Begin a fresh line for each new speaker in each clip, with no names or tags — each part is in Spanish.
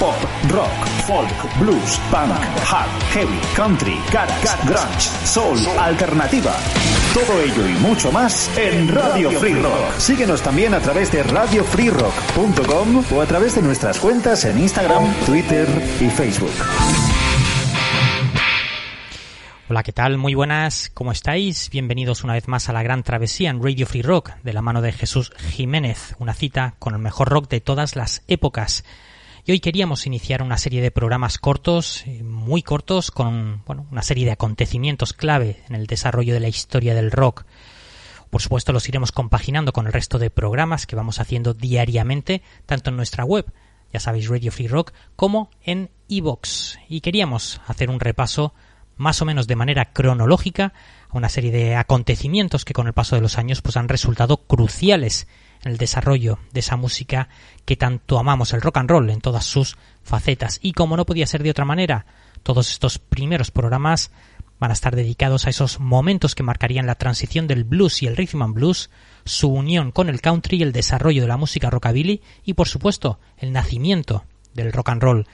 Pop, rock, folk, blues, punk, hard, heavy, country, garage, grunge, soul, alternativa. Todo ello y mucho más en Radio Free Rock. Síguenos también a través de radiofreerock.com o a través de nuestras cuentas en Instagram, Twitter y Facebook.
Hola, ¿qué tal? Muy buenas, ¿cómo estáis? Bienvenidos una vez más a la gran travesía en Radio Free Rock de la mano de Jesús Jiménez, una cita con el mejor rock de todas las épocas. Y hoy queríamos iniciar una serie de programas cortos, eh, muy cortos, con bueno, una serie de acontecimientos clave en el desarrollo de la historia del rock. Por supuesto, los iremos compaginando con el resto de programas que vamos haciendo diariamente, tanto en nuestra web, ya sabéis, Radio Free Rock, como en iVoox. Y queríamos hacer un repaso más o menos de manera cronológica a una serie de acontecimientos que con el paso de los años pues han resultado cruciales el desarrollo de esa música que tanto amamos, el rock and roll en todas sus facetas. Y como no podía ser de otra manera, todos estos primeros programas van a estar dedicados a esos momentos que marcarían la transición del blues y el rhythm and blues, su unión con el country, el desarrollo de la música rockabilly y por supuesto el nacimiento del rock and roll.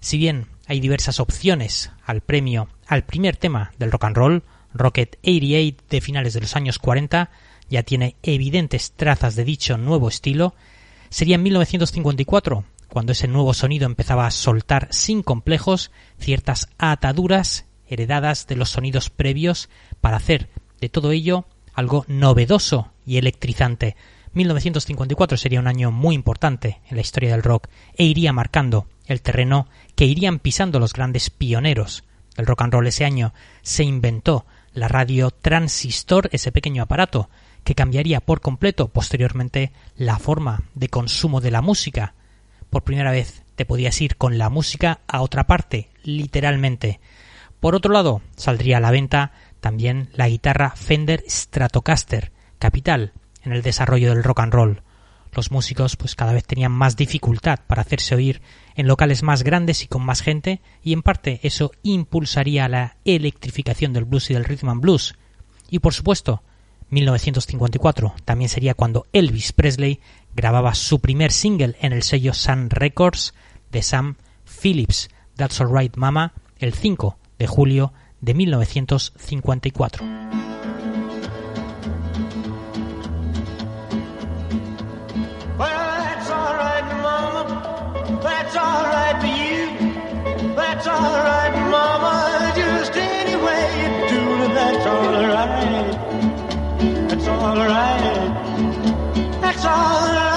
Si bien hay diversas opciones al premio al primer tema del rock and roll, Rocket 88 de finales de los años 40, ya tiene evidentes trazas de dicho nuevo estilo, sería en 1954 cuando ese nuevo sonido empezaba a soltar sin complejos ciertas ataduras heredadas de los sonidos previos para hacer de todo ello algo novedoso y electrizante. 1954 sería un año muy importante en la historia del rock e iría marcando el terreno que irían pisando los grandes pioneros del rock and roll. Ese año se inventó la radio transistor, ese pequeño aparato que cambiaría por completo posteriormente la forma de consumo de la música. Por primera vez te podías ir con la música a otra parte, literalmente. Por otro lado, saldría a la venta también la guitarra Fender Stratocaster, capital en el desarrollo del rock and roll. Los músicos pues cada vez tenían más dificultad para hacerse oír en locales más grandes y con más gente, y en parte eso impulsaría la electrificación del blues y del rhythm and blues. Y por supuesto, 1954 también sería cuando Elvis Presley grababa su primer single en el sello Sun Records de Sam Phillips, That's Alright Mama, el 5 de julio de 1954. Alright. That's all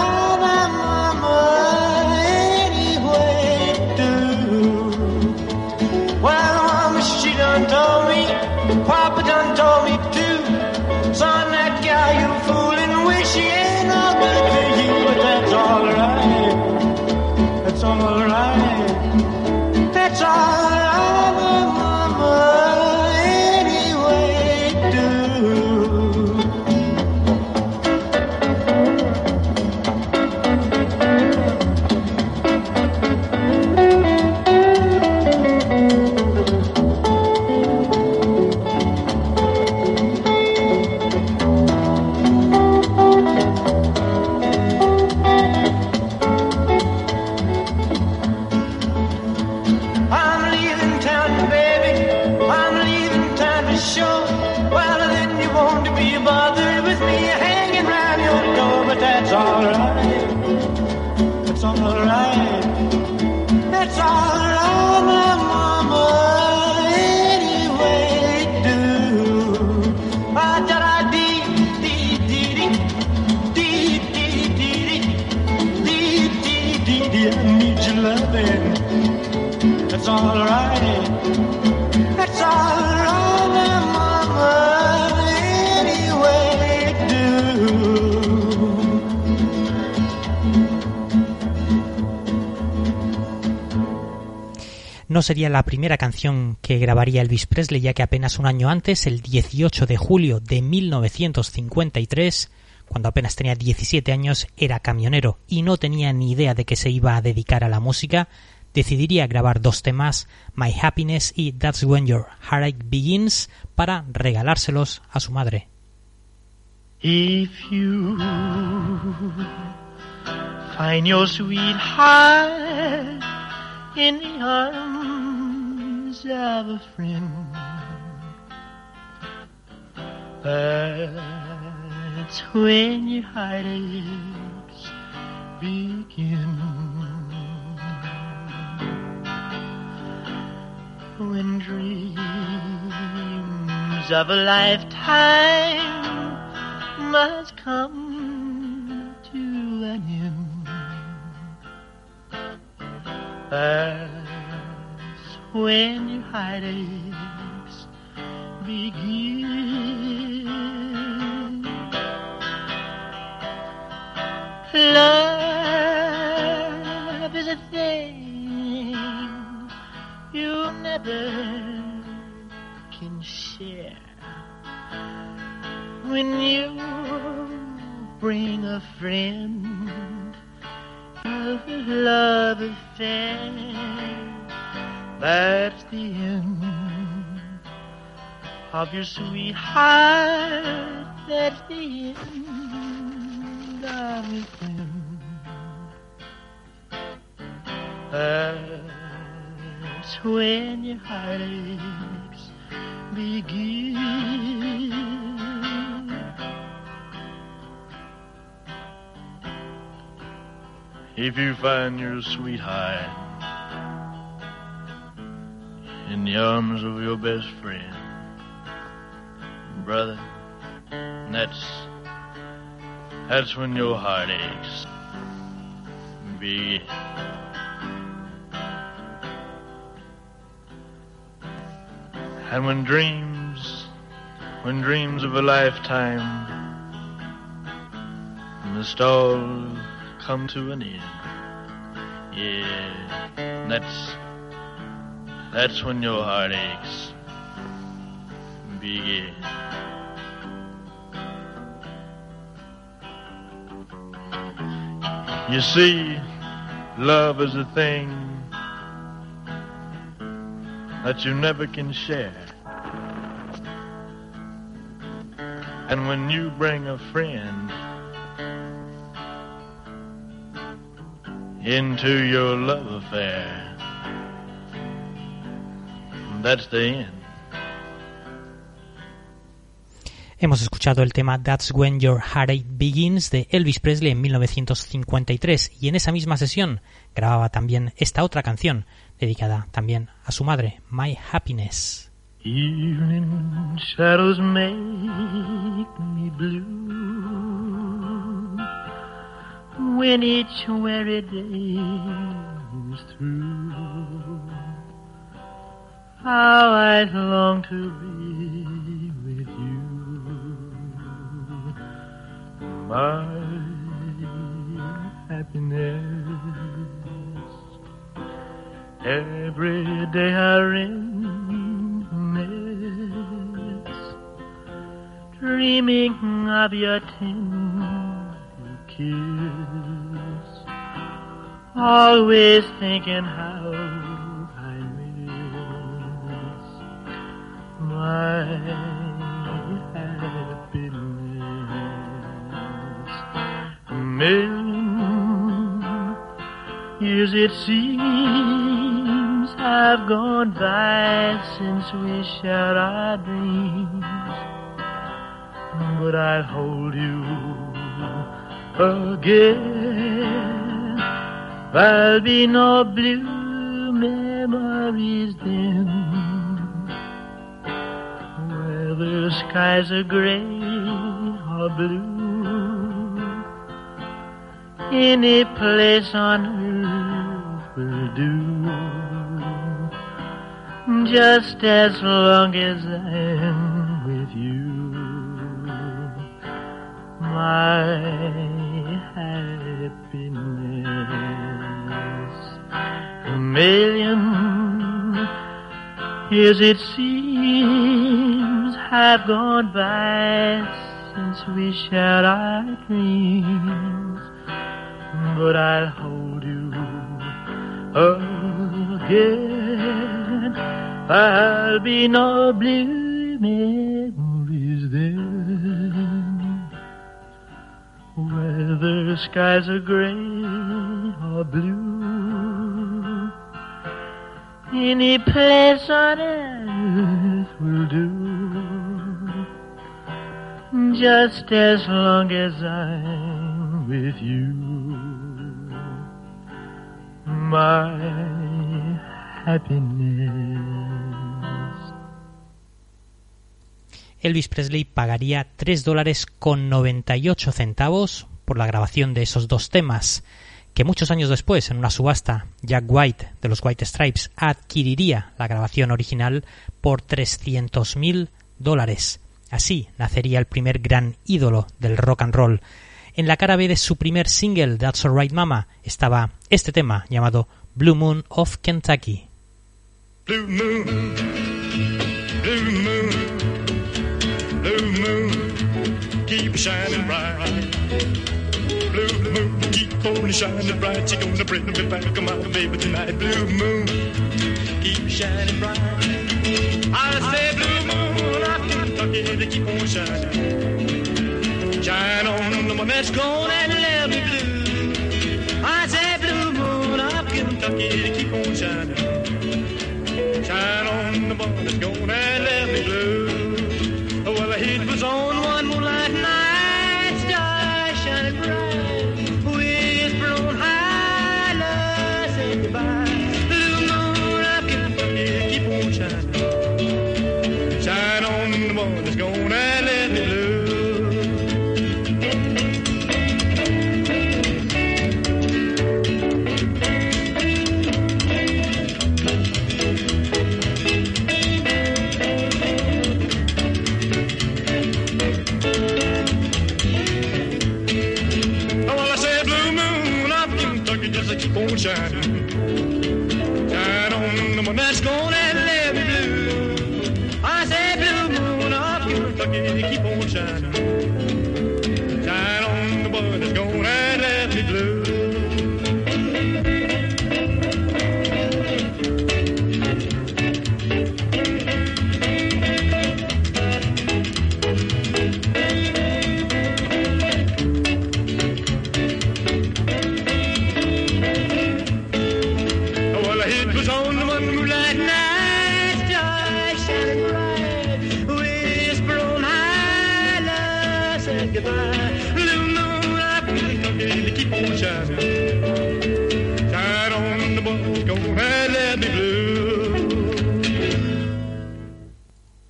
need your loving. That's alright. That's alright, mama. Anyway, do. No sería la primera canción que grabaría Elvis Presley, ya que apenas un año antes, el 18 de julio de 1953, cuando apenas tenía 17 años, era camionero y no tenía ni idea de que se iba a dedicar a la música, decidiría grabar dos temas, My Happiness y That's When Your Heartache Begins, para regalárselos a su madre.
If you find your sweetheart in the arms of a friend, that's when your heartaches begin. When dreams of a lifetime must come to an end. That's when your heartaches begin. Love is a thing you never can share when you bring a friend of a love affair. That's the end of your sweetheart. That's the end friend. That's when your heartaches begin. If you find your sweetheart in the arms of your best friend, brother, that's that's when your heart aches. Begin. And when dreams, when dreams of a lifetime must all come to an end. Yeah, that's that's when your heartaches begin. You see, love is a thing that you never can share. And when you bring a friend into your love affair. That's the end.
Hemos escuchado el tema That's When Your Heartache Begins de Elvis Presley en 1953 y en esa misma sesión grababa también esta otra canción dedicada también a su madre, My Happiness.
Day. How I long to be my happiness. Every day I reminisce, dreaming of your tender kiss. Always thinking how I miss my Million years it seems have gone by since we shared our dreams. But I'll hold you again. There'll be no blue memories then. Where the skies are gray or blue, any place on earth will do. Just as long as I'm with you my happiness. A million years it seems have gone by since we shared our dreams, but I'll hold you again. I'll be no blue memories then. Whether skies are gray or blue, any place on earth will do. Just as long as I'm with you. My happiness.
Elvis Presley pagaría 3 dólares con 98 centavos por la grabación de esos dos temas, que muchos años después, en una subasta, Jack White de los White Stripes adquiriría la grabación original por 300.000 dólares. Así nacería el primer gran ídolo del rock and roll. En la cara B de su primer single, That's Alright Mama, estaba este tema llamado Blue Moon of Kentucky.
Blue moon, blue moon, blue moon, keep shining bright. Blue moon, keep on shining bright. You're gonna bring me back, my baby tonight. Blue moon, keep shining bright. I say blue moon, I to keep on shining. Shine that's gone and let me blue. I say blue moon of Kentucky keep on shining. Shine on the one that's gone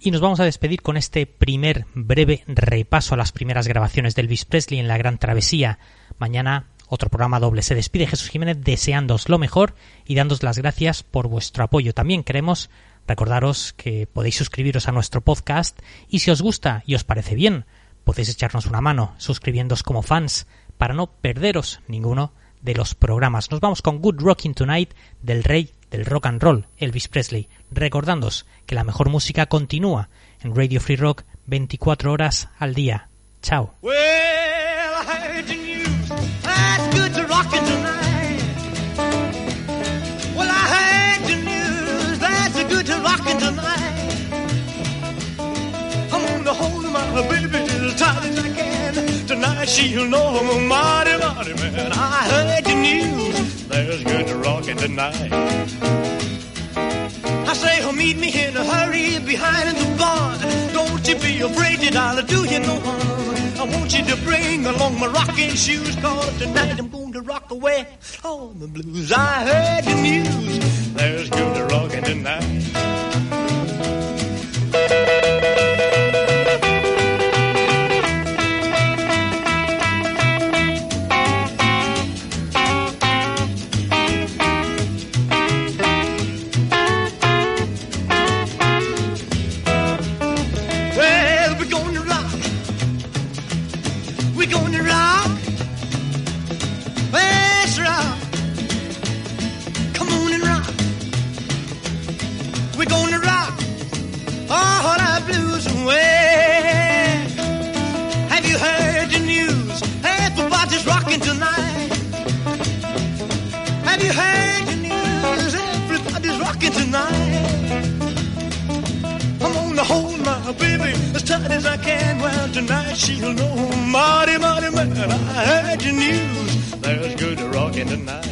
Y nos vamos a despedir con este primer breve repaso a las primeras grabaciones de Elvis Presley en la Gran Travesía. Mañana otro programa doble. Se despide Jesús Jiménez deseándoos lo mejor y dándos las gracias por vuestro apoyo. También queremos recordaros que podéis suscribiros a nuestro podcast y si os gusta y os parece bien, podéis echarnos una mano suscribiéndoos como fans para no perderos ninguno de los programas. Nos vamos con Good Rocking Tonight del rey del rock and roll, Elvis Presley, recordándoos que la mejor música continúa en Radio Free Rock 24 horas al día. Chao.
Well, tight as I can. Tonight she'll know I'm a mighty, mighty man. I heard the news. There's good to rockin' tonight. I say, oh, meet me in a hurry behind the barn. Don't you be afraid that I'll do you no harm. I want you to bring along my rocking shoes, cause tonight I'm going to rock away all the blues. I heard the news. There's good to rockin' tonight. can. Well, tonight
she'll know. Marty, Marty, man, I heard your news. There's good rocking tonight.